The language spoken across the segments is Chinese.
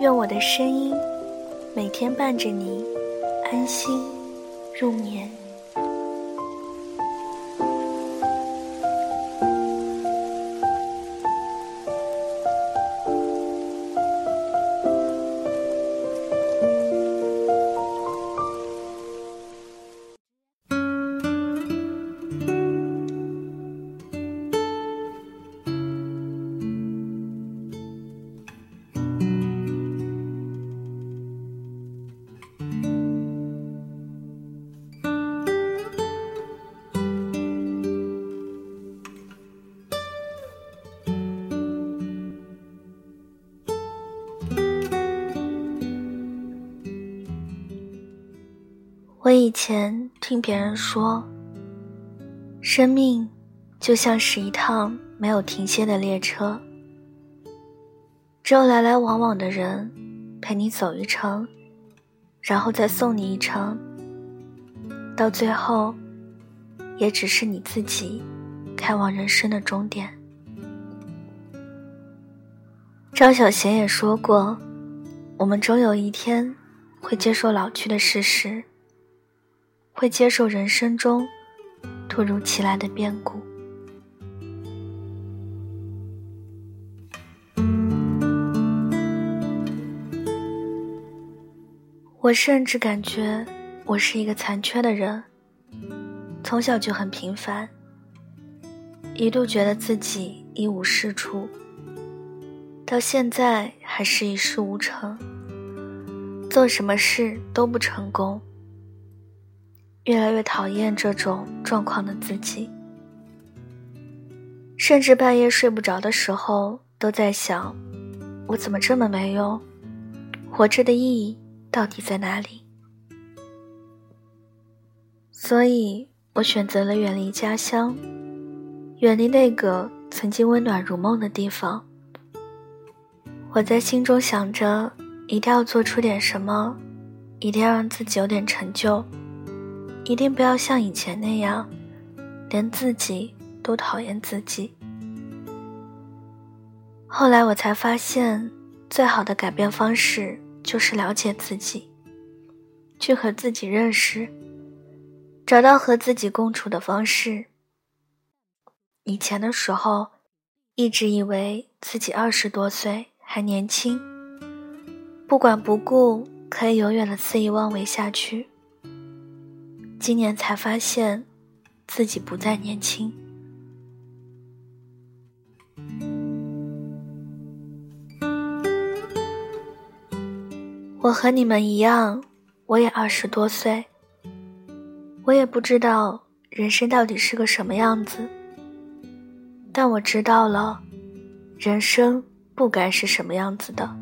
愿我的声音每天伴着你安心入眠。我以前听别人说，生命就像是一趟没有停歇的列车，只有来来往往的人陪你走一程，然后再送你一程，到最后，也只是你自己开往人生的终点。张小娴也说过，我们终有一天会接受老去的事实。会接受人生中突如其来的变故。我甚至感觉我是一个残缺的人，从小就很平凡，一度觉得自己一无是处，到现在还是一事无成，做什么事都不成功。越来越讨厌这种状况的自己，甚至半夜睡不着的时候都在想：我怎么这么没用？活着的意义到底在哪里？所以我选择了远离家乡，远离那个曾经温暖如梦的地方。我在心中想着，一定要做出点什么，一定要让自己有点成就。一定不要像以前那样，连自己都讨厌自己。后来我才发现，最好的改变方式就是了解自己，去和自己认识，找到和自己共处的方式。以前的时候，一直以为自己二十多岁还年轻，不管不顾，可以永远的肆意妄为下去。今年才发现，自己不再年轻。我和你们一样，我也二十多岁。我也不知道人生到底是个什么样子，但我知道了，人生不该是什么样子的。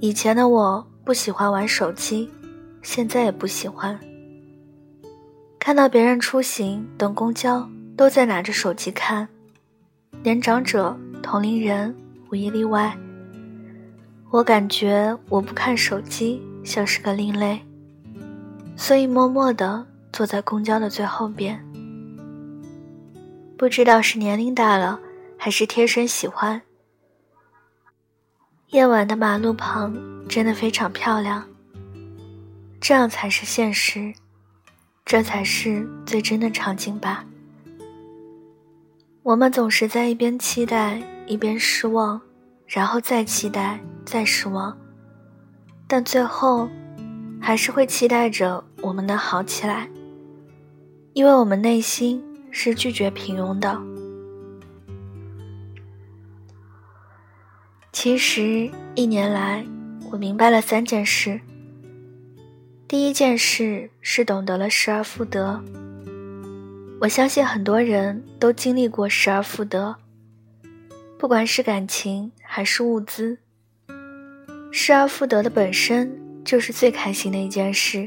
以前的我不喜欢玩手机，现在也不喜欢。看到别人出行等公交都在拿着手机看，年长者、同龄人无一例外。我感觉我不看手机像是个另类，所以默默地坐在公交的最后边。不知道是年龄大了，还是天生喜欢。夜晚的马路旁真的非常漂亮，这样才是现实。这才是最真的场景吧。我们总是在一边期待，一边失望，然后再期待，再失望，但最后，还是会期待着我们能好起来，因为我们内心是拒绝平庸的。其实一年来，我明白了三件事。第一件事是懂得了失而复得。我相信很多人都经历过失而复得，不管是感情还是物资，失而复得的本身就是最开心的一件事。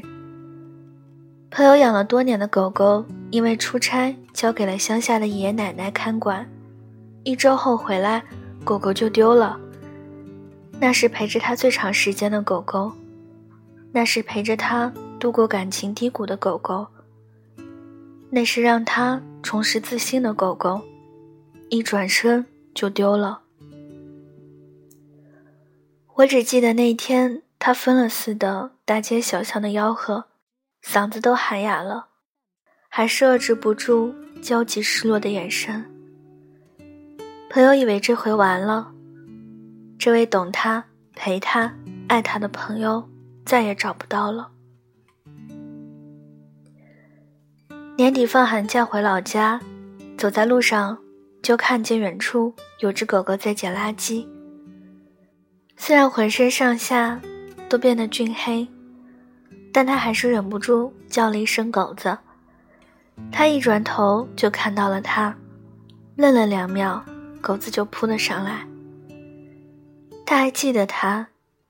朋友养了多年的狗狗，因为出差交给了乡下的爷爷奶奶看管，一周后回来，狗狗就丢了。那是陪着他最长时间的狗狗，那是陪着他度过感情低谷的狗狗，那是让他重拾自信的狗狗，一转身就丢了。我只记得那天，他疯了似的大街小巷的吆喝。嗓子都喊哑了，还是遏制不住焦急失落的眼神。朋友以为这回完了，这位懂他、陪他、爱他的朋友再也找不到了。年底放寒假回老家，走在路上就看见远处有只狗狗在捡垃圾。虽然浑身上下都变得俊黑。但他还是忍不住叫了一声“狗子”。他一转头就看到了他，愣了两秒，狗子就扑了上来。他还记得他，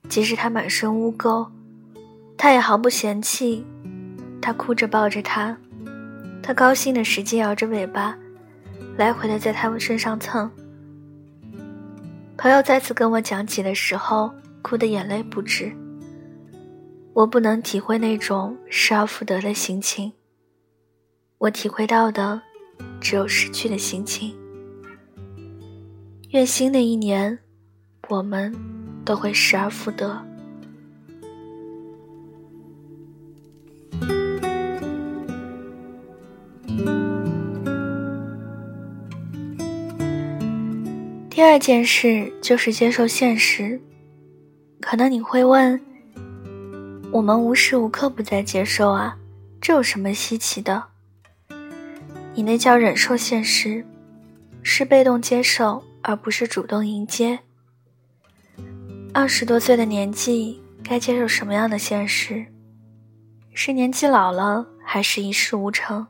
即使他满身污垢，他也毫不嫌弃。他哭着抱着他，他高兴的使劲摇着尾巴，来回的在他们身上蹭。朋友再次跟我讲起的时候，哭得眼泪不止。我不能体会那种失而复得的心情，我体会到的只有失去的心情。愿新的一年，我们都会失而复得。第二件事就是接受现实，可能你会问。我们无时无刻不在接受啊，这有什么稀奇的？你那叫忍受现实，是被动接受，而不是主动迎接。二十多岁的年纪，该接受什么样的现实？是年纪老了，还是一事无成？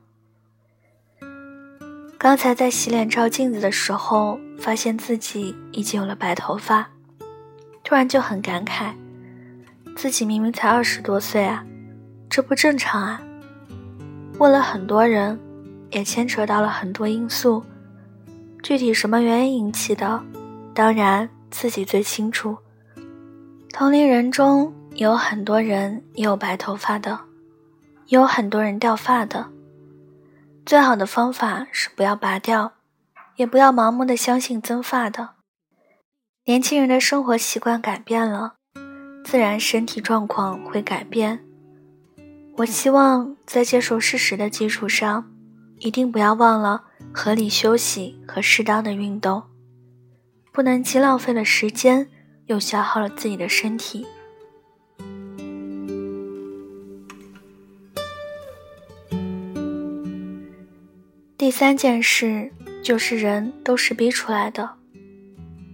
刚才在洗脸照镜子的时候，发现自己已经有了白头发，突然就很感慨。自己明明才二十多岁啊，这不正常啊！问了很多人，也牵扯到了很多因素，具体什么原因引起的，当然自己最清楚。同龄人中有很多人也有白头发的，也有很多人掉发的。最好的方法是不要拔掉，也不要盲目的相信增发的。年轻人的生活习惯改变了。自然身体状况会改变。我希望在接受事实的基础上，一定不要忘了合理休息和适当的运动，不能既浪费了时间，又消耗了自己的身体。第三件事就是人都是逼出来的，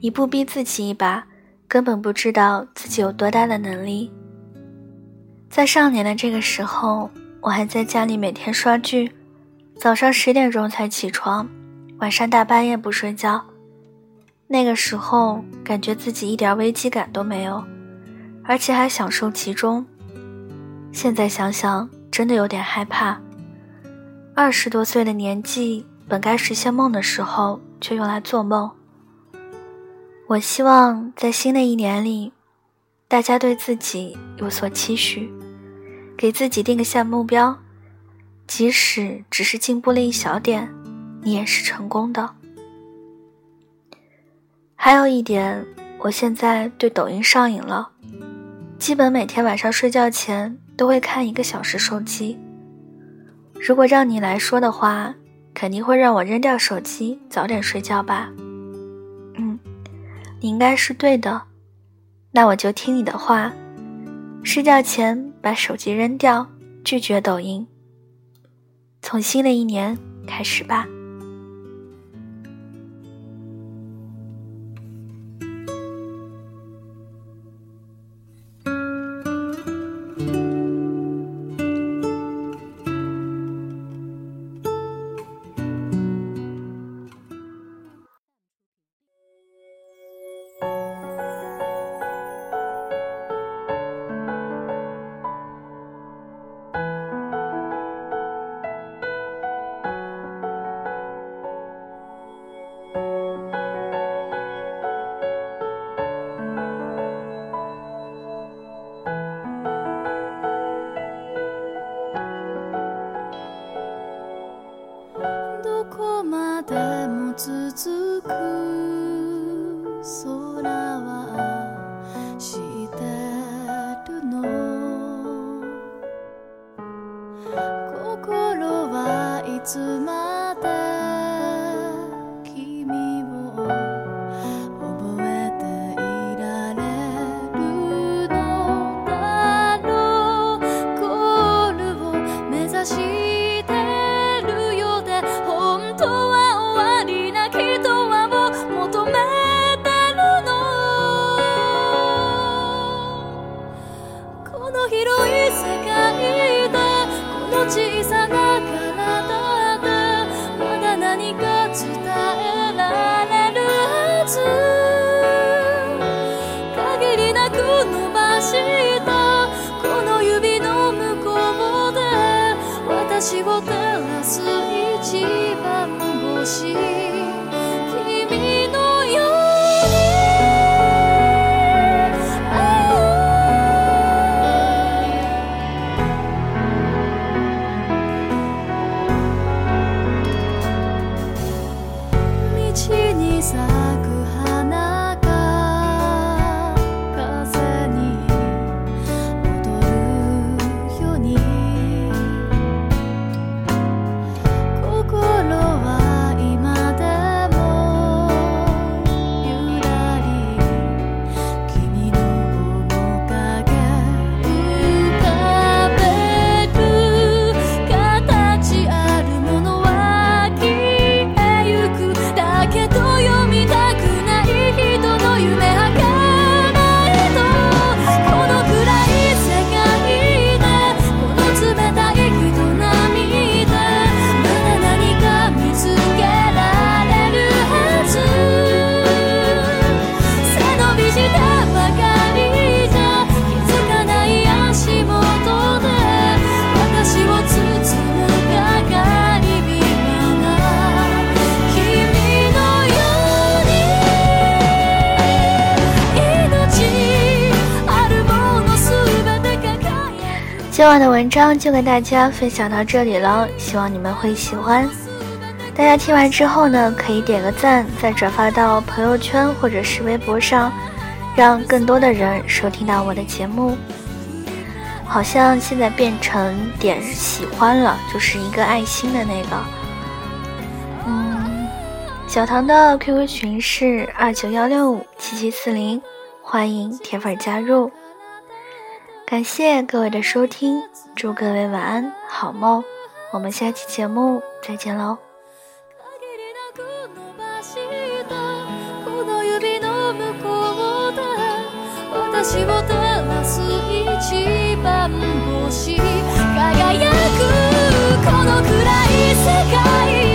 你不逼自己一把。根本不知道自己有多大的能力。在上年的这个时候，我还在家里每天刷剧，早上十点钟才起床，晚上大半夜不睡觉。那个时候，感觉自己一点危机感都没有，而且还享受其中。现在想想，真的有点害怕。二十多岁的年纪，本该实现梦的时候，却用来做梦。我希望在新的一年里，大家对自己有所期许，给自己定个下目标，即使只是进步了一小点，你也是成功的。还有一点，我现在对抖音上瘾了，基本每天晚上睡觉前都会看一个小时手机。如果让你来说的话，肯定会让我扔掉手机，早点睡觉吧。嗯你应该是对的，那我就听你的话，睡觉前把手机扔掉，拒绝抖音。从新的一年开始吧。心はいつまで君を覚えていられるのだろう。ゴールを目指してるようで本当は終わりな人はもう求めてるの。この広い世界 Chỉ 今晚的文章就跟大家分享到这里了，希望你们会喜欢。大家听完之后呢，可以点个赞，再转发到朋友圈或者是微博上，让更多的人收听到我的节目。好像现在变成点喜欢了，就是一个爱心的那个。嗯，小唐的 QQ 群是二九幺六五七七四零，欢迎铁粉加入。感谢各位的收听祝各位晚安好梦。我们下期节目再见喽。ka